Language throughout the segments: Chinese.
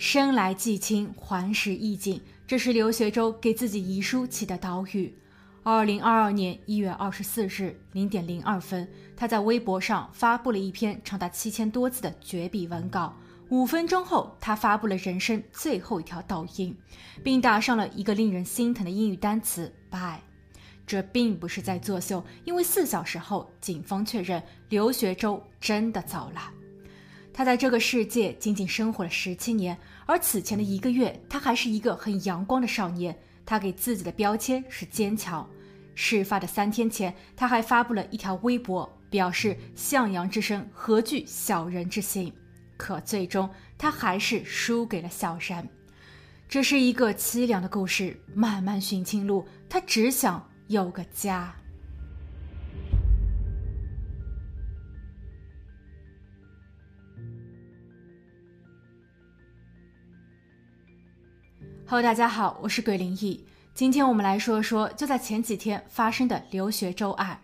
生来既亲，还时亦近，这是刘学周给自己遗书起的岛屿。二零二二年一月二十四日零点零二分，他在微博上发布了一篇长达七千多字的绝笔文稿。五分钟后，他发布了人生最后一条抖音，并打上了一个令人心疼的英语单词 “bye”。这并不是在作秀，因为四小时后，警方确认刘学周真的走了。他在这个世界仅仅生活了十七年，而此前的一个月，他还是一个很阳光的少年。他给自己的标签是坚强。事发的三天前，他还发布了一条微博，表示“向阳之声何惧小人之心”。可最终，他还是输给了小人。这是一个凄凉的故事，漫漫寻亲路，他只想有个家。Hello，大家好，我是鬼灵异。今天我们来说说就在前几天发生的留学周案。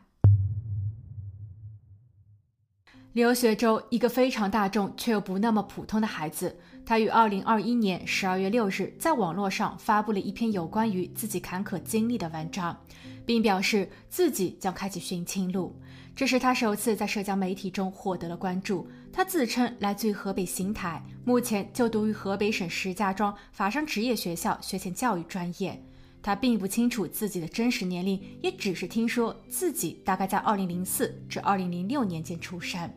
留学周，一个非常大众却又不那么普通的孩子。他于二零二一年十二月六日在网络上发布了一篇有关于自己坎坷经历的文章，并表示自己将开启寻亲路。这是他首次在社交媒体中获得了关注。他自称来自于河北邢台，目前就读于河北省石家庄法商职业学校学前教育专业。他并不清楚自己的真实年龄，也只是听说自己大概在二零零四至二零零六年间出生。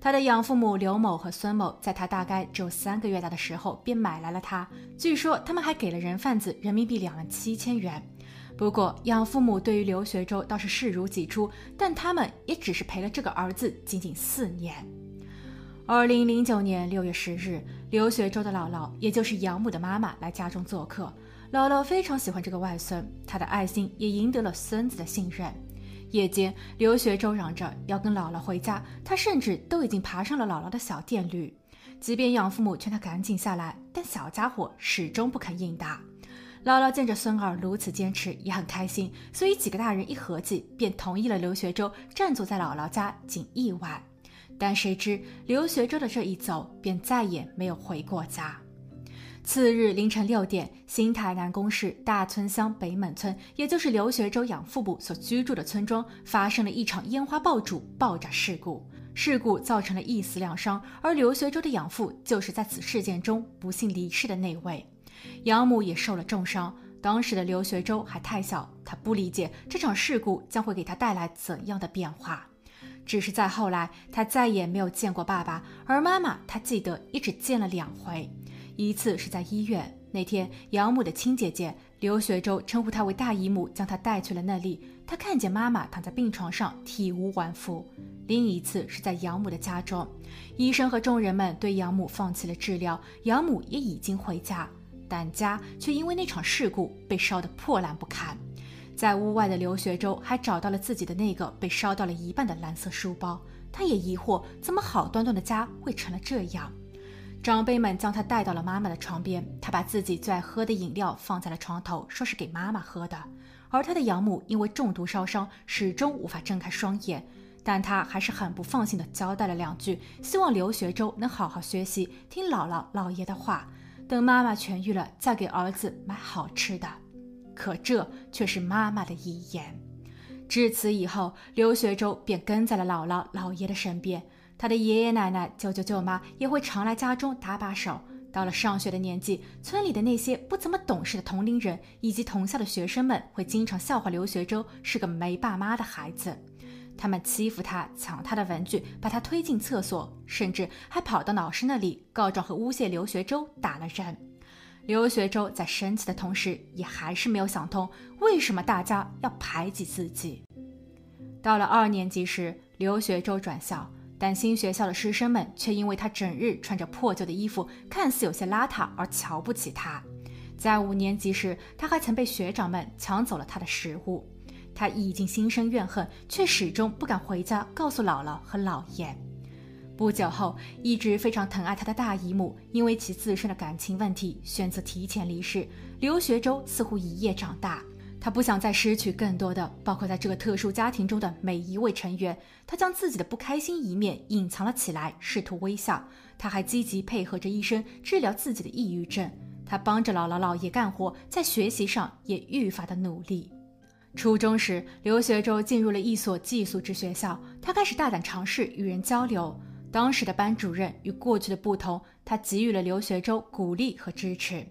他的养父母刘某和孙某在他大概只有三个月大的时候便买来了他，据说他们还给了人贩子人民币两万七千元。不过养父母对于刘学周倒是视如己出，但他们也只是陪了这个儿子仅仅四年。二零零九年六月十日，刘学周的姥姥，也就是养母的妈妈来家中做客，姥姥非常喜欢这个外孙，她的爱心也赢得了孙子的信任。夜间，刘学周嚷着要跟姥姥回家，他甚至都已经爬上了姥姥的小电驴。即便养父母劝他赶紧下来，但小家伙始终不肯应答。姥姥见着孙儿如此坚持，也很开心，所以几个大人一合计，便同意了刘学周暂住在姥姥家仅一晚。但谁知刘学周的这一走，便再也没有回过家。次日凌晨六点，新台南宫市大村乡北门村，也就是刘学周养父母所居住的村庄，发生了一场烟花爆竹爆炸事故。事故造成了一死两伤，而刘学周的养父就是在此事件中不幸离世的那位，养母也受了重伤。当时的刘学周还太小，他不理解这场事故将会给他带来怎样的变化。只是在后来，他再也没有见过爸爸，而妈妈他记得也只见了两回。一次是在医院那天，养母的亲姐姐刘学周称呼她为大姨母，将她带去了那里。她看见妈妈躺在病床上，体无完肤。另一次是在养母的家中，医生和众人们对养母放弃了治疗，养母也已经回家，但家却因为那场事故被烧得破烂不堪。在屋外的刘学周还找到了自己的那个被烧到了一半的蓝色书包，他也疑惑，怎么好端端的家会成了这样。长辈们将他带到了妈妈的床边，他把自己最爱喝的饮料放在了床头，说是给妈妈喝的。而他的养母因为中毒烧伤，始终无法睁开双眼，但他还是很不放心的交代了两句，希望刘学周能好好学习，听姥姥姥爷的话，等妈妈痊愈了再给儿子买好吃的。可这却是妈妈的遗言。至此以后，刘学周便跟在了姥姥姥爷的身边。他的爷爷奶奶、舅舅舅妈也会常来家中搭把手。到了上学的年纪，村里的那些不怎么懂事的同龄人以及同校的学生们会经常笑话刘学周是个没爸妈的孩子。他们欺负他，抢他的文具，把他推进厕所，甚至还跑到老师那里告状和诬陷刘学周打了人。刘学周在生气的同时，也还是没有想通为什么大家要排挤自己。到了二年级时，刘学周转校。但新学校的师生们却因为他整日穿着破旧的衣服，看似有些邋遢而瞧不起他。在五年级时，他还曾被学长们抢走了他的食物。他已经心生怨恨，却始终不敢回家告诉姥姥和姥爷。不久后，一直非常疼爱他的大姨母因为其自身的感情问题，选择提前离世。刘学周似乎一夜长大。他不想再失去更多的，包括在这个特殊家庭中的每一位成员。他将自己的不开心一面隐藏了起来，试图微笑。他还积极配合着医生治疗自己的抑郁症。他帮着姥姥姥爷干活，在学习上也愈发的努力。初中时，刘学周进入了一所寄宿制学校，他开始大胆尝试与人交流。当时的班主任与过去的不同，他给予了刘学周鼓励和支持。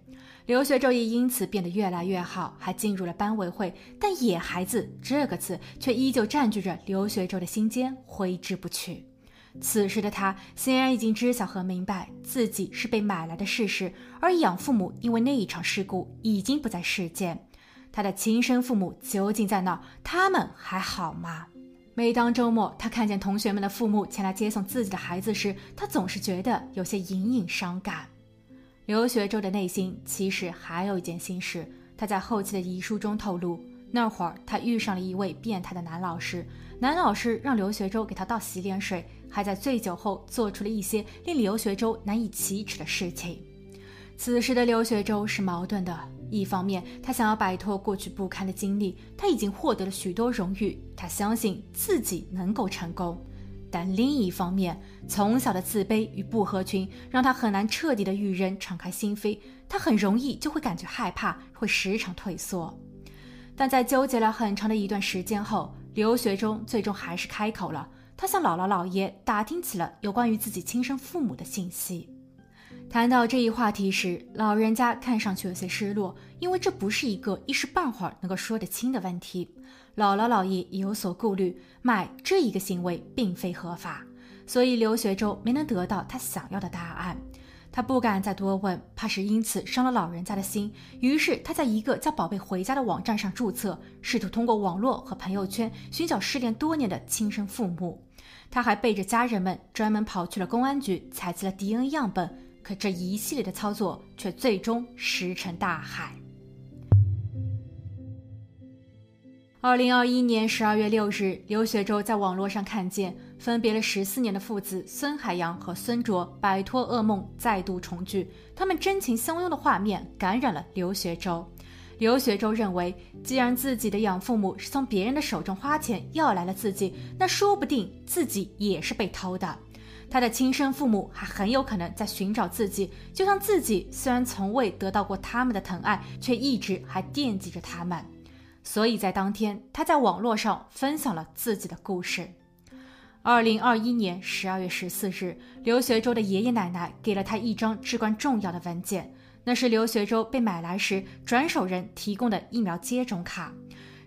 刘学周也因此变得越来越好，还进入了班委会。但“野孩子”这个词却依旧占据着刘学周的心间，挥之不去。此时的他显然已经知晓和明白自己是被买来的事实，而养父母因为那一场事故已经不在世间。他的亲生父母究竟在哪？他们还好吗？每当周末他看见同学们的父母前来接送自己的孩子时，他总是觉得有些隐隐伤感。刘学周的内心其实还有一件心事。他在后期的遗书中透露，那会儿他遇上了一位变态的男老师，男老师让刘学周给他倒洗脸水，还在醉酒后做出了一些令刘学周难以启齿的事情。此时的刘学周是矛盾的，一方面他想要摆脱过去不堪的经历，他已经获得了许多荣誉，他相信自己能够成功。但另一方面，从小的自卑与不合群让他很难彻底的与人敞开心扉，他很容易就会感觉害怕，会时常退缩。但在纠结了很长的一段时间后，刘学忠最终还是开口了，他向姥姥姥爷打听起了有关于自己亲生父母的信息。谈到这一话题时，老人家看上去有些失落，因为这不是一个一时半会儿能够说得清的问题。姥姥姥爷也有所顾虑，买这一个行为并非合法，所以刘学周没能得到他想要的答案。他不敢再多问，怕是因此伤了老人家的心。于是他在一个叫“宝贝回家”的网站上注册，试图通过网络和朋友圈寻找失联多年的亲生父母。他还背着家人们专门跑去了公安局采集了 DNA 样本。可这一系列的操作却最终石沉大海。二零二一年十二月六日，刘学周在网络上看见分别了十四年的父子孙海洋和孙卓摆脱噩梦，再度重聚，他们真情相拥的画面感染了刘学周。刘学周认为，既然自己的养父母是从别人的手中花钱要来了自己，那说不定自己也是被偷的。他的亲生父母还很有可能在寻找自己，就像自己虽然从未得到过他们的疼爱，却一直还惦记着他们。所以在当天，他在网络上分享了自己的故事。二零二一年十二月十四日，刘学周的爷爷奶奶给了他一张至关重要的文件，那是刘学周被买来时转手人提供的疫苗接种卡，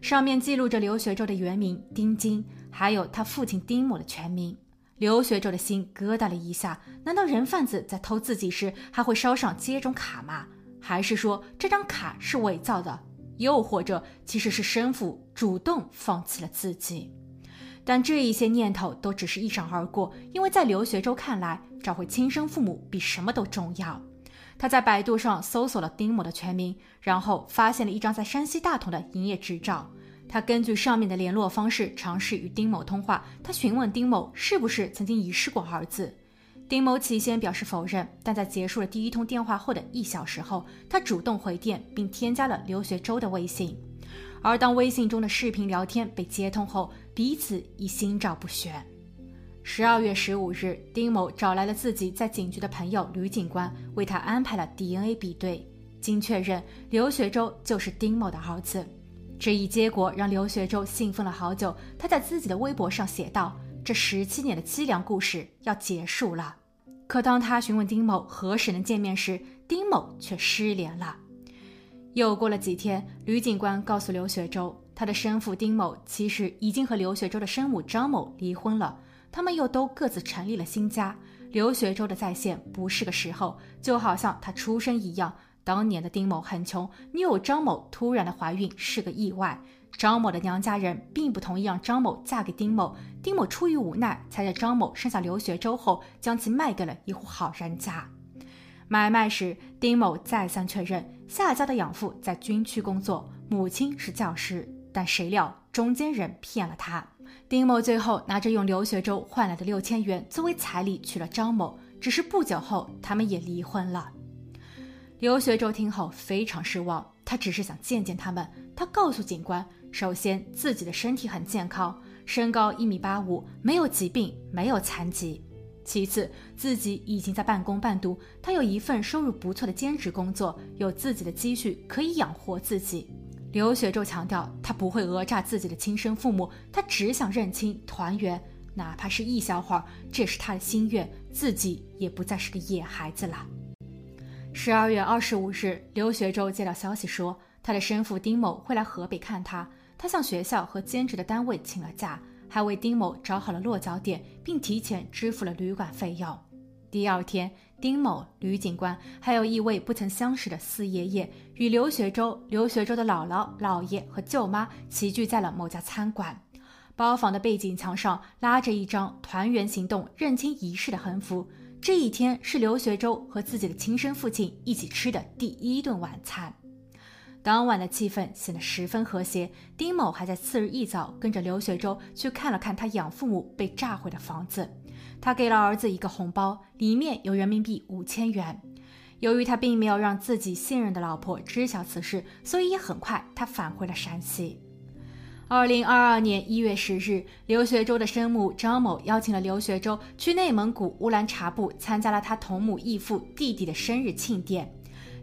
上面记录着刘学周的原名丁金，还有他父亲丁某的全名。刘学周的心咯噔了一下，难道人贩子在偷自己时还会捎上接种卡吗？还是说这张卡是伪造的？又或者其实是生父主动放弃了自己？但这一些念头都只是一闪而过，因为在刘学周看来，找回亲生父母比什么都重要。他在百度上搜索了丁某的全名，然后发现了一张在山西大同的营业执照。他根据上面的联络方式尝试与丁某通话。他询问丁某是不是曾经遗失过儿子。丁某起先表示否认，但在结束了第一通电话后的一小时后，他主动回电并添加了刘学周的微信。而当微信中的视频聊天被接通后，彼此已心照不宣。十二月十五日，丁某找来了自己在警局的朋友吕警官，为他安排了 DNA 比对，经确认，刘学周就是丁某的儿子。这一结果让刘学周兴奋了好久。他在自己的微博上写道：“这十七年的凄凉故事要结束了。”可当他询问丁某何时能见面时，丁某却失联了。又过了几天，吕警官告诉刘学周，他的生父丁某其实已经和刘学周的生母张某离婚了，他们又都各自成立了新家。刘学周的再现不是个时候，就好像他出生一样。当年的丁某很穷，女友张某突然的怀孕是个意外。张某的娘家人并不同意让张某嫁给丁某，丁某出于无奈，才在张某生下刘学周后，将其卖给了一户好人家。买卖时，丁某再三确认夏家的养父在军区工作，母亲是教师，但谁料中间人骗了他。丁某最后拿着用刘学周换来的六千元作为彩礼娶了张某，只是不久后他们也离婚了。刘学周听后非常失望，他只是想见见他们，他告诉警官，首先自己的身体很健康，身高一米八五，没有疾病，没有残疾；其次，自己已经在半工半读，他有一份收入不错的兼职工作，有自己的积蓄可以养活自己。刘学周强调，他不会讹诈自己的亲生父母，他只想认亲团圆，哪怕是一小会儿，这是他的心愿，自己也不再是个野孩子了。十二月二十五日，刘学周接到消息说，他的生父丁某会来河北看他，他向学校和兼职的单位请了假，还为丁某找好了落脚点，并提前支付了旅馆费用。第二天，丁某、吕警官还有一位不曾相识的四爷爷，与刘学周、刘学周的姥姥、姥爷和舅妈齐聚在了某家餐馆。包房的背景墙上拉着一张“团圆行动认亲仪式”的横幅。这一天是刘学周和自己的亲生父亲一起吃的第一顿晚餐。当晚的气氛显得十分和谐。丁某还在次日一早跟着刘学周去看了看他养父母被炸毁的房子。他给了儿子一个红包，里面有人民币五千元。由于他并没有让自己信任的老婆知晓此事，所以也很快他返回了山西。二零二二年一月十日，刘学周的生母张某邀请了刘学周去内蒙古乌兰察布参加了他同母异父弟弟的生日庆典。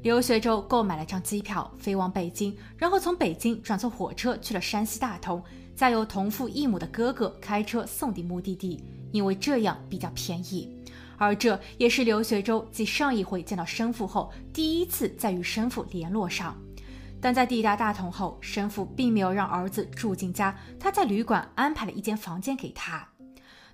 刘学周购买了张机票飞往北京，然后从北京转坐火车去了山西大同，再由同父异母的哥哥开车送抵目的地。因为这样比较便宜，而这也是刘学周继上一回见到生父后第一次再与生父联络上。但在抵达大同后，生父并没有让儿子住进家，他在旅馆安排了一间房间给他。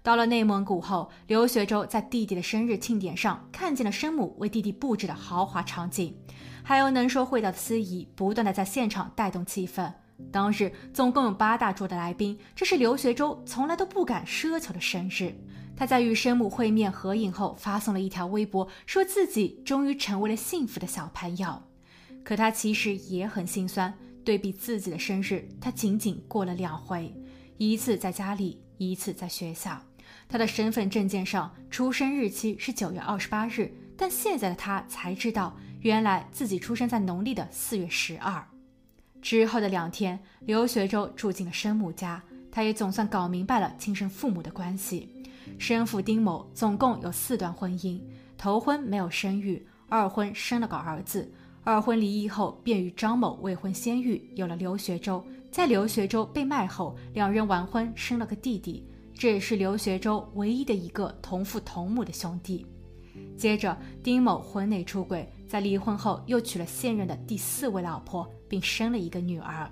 到了内蒙古后，刘学周在弟弟的生日庆典上看见了生母为弟弟布置的豪华场景，还有能说会道的司仪不断的在现场带动气氛。当日总共有八大桌的来宾，这是刘学周从来都不敢奢求的生日。他在与生母会面合影后，发送了一条微博，说自己终于成为了幸福的小朋友。可他其实也很心酸，对比自己的生日，他仅仅过了两回，一次在家里，一次在学校。他的身份证件上出生日期是九月二十八日，但现在的他才知道，原来自己出生在农历的四月十二。之后的两天，刘学周住进了生母家，他也总算搞明白了亲生父母的关系。生父丁某总共有四段婚姻，头婚没有生育，二婚生了个儿子，二婚离异后便与张某未婚先育，有了刘学周。在刘学周被卖后，两人完婚生了个弟弟，这也是刘学周唯一的一个同父同母的兄弟。接着，丁某婚内出轨，在离婚后又娶了现任的第四位老婆。并生了一个女儿，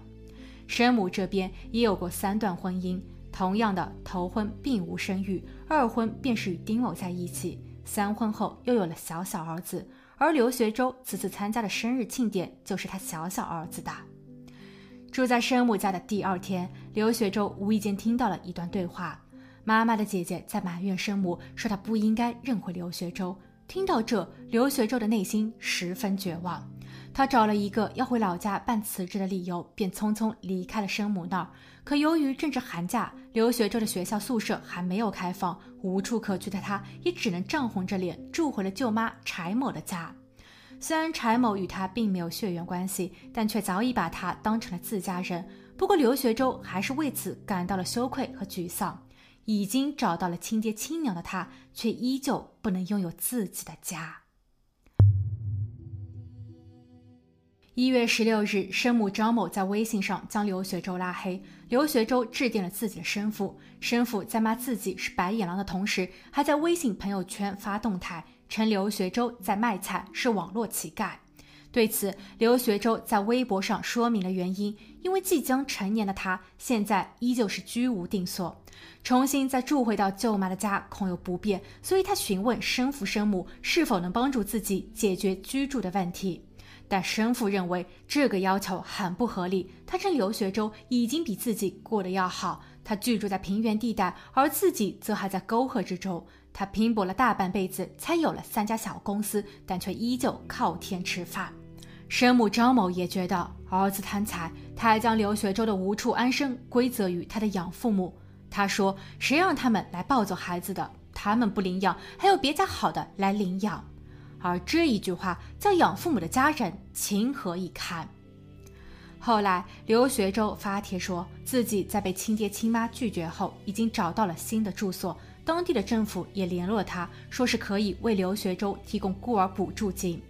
生母这边也有过三段婚姻，同样的头婚并无生育，二婚便是与丁某在一起，三婚后又有了小小儿子，而刘学周此次参加的生日庆典就是他小小儿子的。住在生母家的第二天，刘学周无意间听到了一段对话，妈妈的姐姐在埋怨生母，说她不应该认回刘学周。听到这，刘学周的内心十分绝望。他找了一个要回老家办辞职的理由，便匆匆离开了生母那儿。可由于正值寒假，刘学周的学校宿舍还没有开放，无处可去的他，也只能涨红着脸住回了舅妈柴某的家。虽然柴某与他并没有血缘关系，但却早已把他当成了自家人。不过刘学周还是为此感到了羞愧和沮丧。已经找到了亲爹亲娘的他，却依旧不能拥有自己的家。一月十六日，生母张某在微信上将刘学周拉黑。刘学周致电了自己的生父，生父在骂自己是白眼狼的同时，还在微信朋友圈发动态，称刘学周在卖菜，是网络乞丐。对此，刘学周在微博上说明了原因：因为即将成年的他现在依旧是居无定所，重新再住回到舅妈的家恐有不便，所以他询问生父生母是否能帮助自己解决居住的问题。但生父认为这个要求很不合理。他称刘学周已经比自己过得要好，他居住在平原地带，而自己则还在沟壑之中。他拼搏了大半辈子，才有了三家小公司，但却依旧靠天吃饭。生母张某也觉得儿子贪财，他还将刘学周的无处安身归责于他的养父母。他说：“谁让他们来抱走孩子的？他们不领养，还有别家好的来领养。”而这一句话，叫养父母的家人情何以堪？后来，刘学周发帖说自己在被亲爹亲妈拒绝后，已经找到了新的住所。当地的政府也联络他，说是可以为刘学周提供孤儿补助金。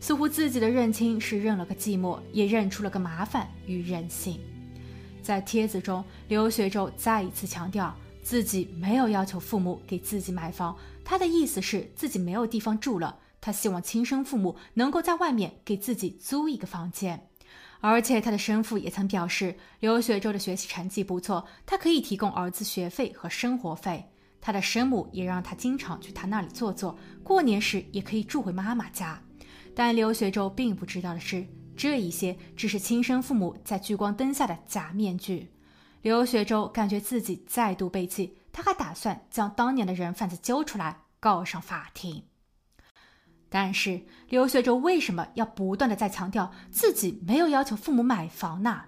似乎自己的认亲是认了个寂寞，也认出了个麻烦与人性。在帖子中，刘学周再一次强调自己没有要求父母给自己买房，他的意思是自己没有地方住了，他希望亲生父母能够在外面给自己租一个房间。而且他的生父也曾表示，刘学周的学习成绩不错，他可以提供儿子学费和生活费。他的生母也让他经常去他那里坐坐，过年时也可以住回妈妈家。但刘学周并不知道的是，这一些只是亲生父母在聚光灯下的假面具。刘学周感觉自己再度被弃，他还打算将当年的人贩子揪出来告上法庭。但是刘学周为什么要不断的在强调自己没有要求父母买房呢？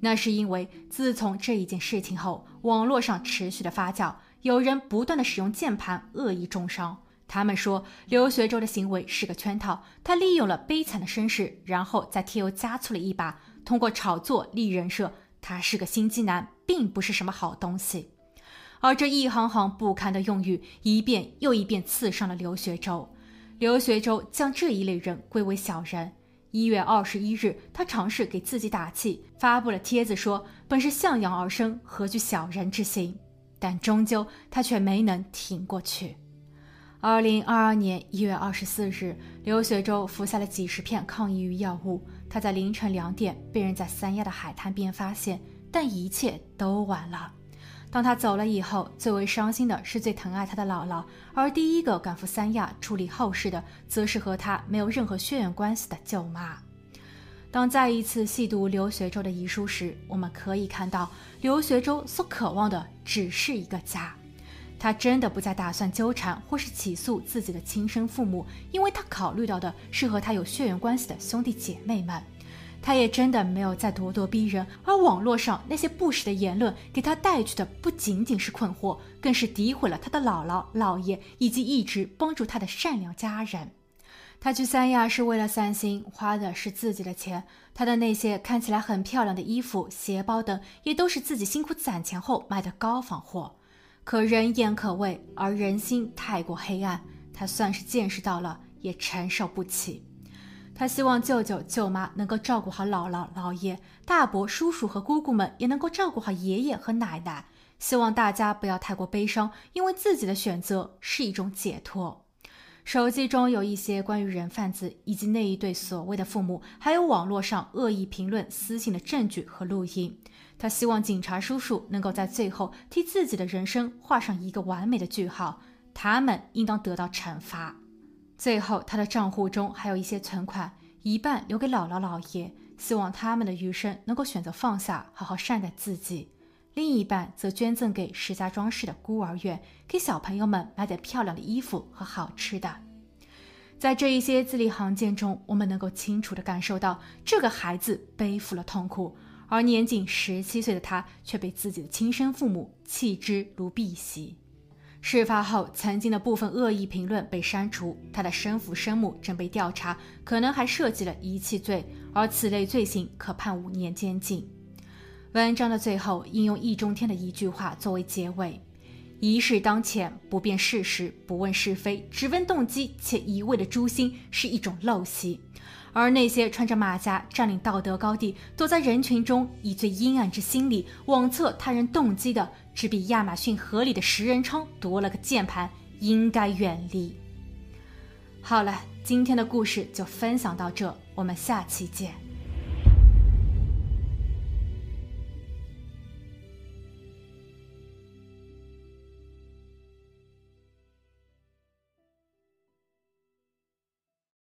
那是因为自从这一件事情后，网络上持续的发酵，有人不断的使用键盘恶意中伤。他们说刘学周的行为是个圈套，他利用了悲惨的身世，然后再添油加醋了一把，通过炒作立人设，他是个心机男，并不是什么好东西。而这一行行不堪的用语，一遍又一遍刺伤了刘学周。刘学周将这一类人归为小人。一月二十一日，他尝试给自己打气，发布了帖子说：“本是向阳而生，何惧小人之心？”但终究他却没能挺过去。二零二二年一月二十四日，刘学周服下了几十片抗抑郁药物。他在凌晨两点被人在三亚的海滩边发现，但一切都晚了。当他走了以后，最为伤心的是最疼爱他的姥姥，而第一个赶赴三亚处理后事的，则是和他没有任何血缘关系的舅妈。当再一次细读刘学周的遗书时，我们可以看到，刘学周所渴望的只是一个家。他真的不再打算纠缠或是起诉自己的亲生父母，因为他考虑到的是和他有血缘关系的兄弟姐妹们。他也真的没有再咄咄逼人，而网络上那些不实的言论给他带去的不仅仅是困惑，更是诋毁了他的姥姥、姥爷以及一直帮助他的善良家人。他去三亚是为了散心，花的是自己的钱。他的那些看起来很漂亮的衣服、鞋包等，也都是自己辛苦攒钱后买的高仿货。可人言可畏，而人心太过黑暗，他算是见识到了，也承受不起。他希望舅舅舅妈能够照顾好姥姥姥爷，大伯叔叔和姑姑们也能够照顾好爷爷和奶奶。希望大家不要太过悲伤，因为自己的选择是一种解脱。手机中有一些关于人贩子以及那一对所谓的父母，还有网络上恶意评论私信的证据和录音。他希望警察叔叔能够在最后替自己的人生画上一个完美的句号，他们应当得到惩罚。最后，他的账户中还有一些存款，一半留给姥姥姥爷，希望他们的余生能够选择放下，好好善待自己；另一半则捐赠给石家庄市的孤儿院，给小朋友们买点漂亮的衣服和好吃的。在这一些字里行间中，我们能够清楚地感受到，这个孩子背负了痛苦，而年仅十七岁的他却被自己的亲生父母弃之如敝屣。事发后，曾经的部分恶意评论被删除，他的生父生母正被调查，可能还涉及了遗弃罪，而此类罪行可判五年监禁。文章的最后应用易中天的一句话作为结尾：“一事当前，不辨事实，不问是非，只问动机，且一味的诛心，是一种陋习。”而那些穿着马甲占领道德高地，躲在人群中以最阴暗之心理妄测他人动机的，只比亚马逊河里的食人鲳多了个键盘，应该远离。好了，今天的故事就分享到这，我们下期见。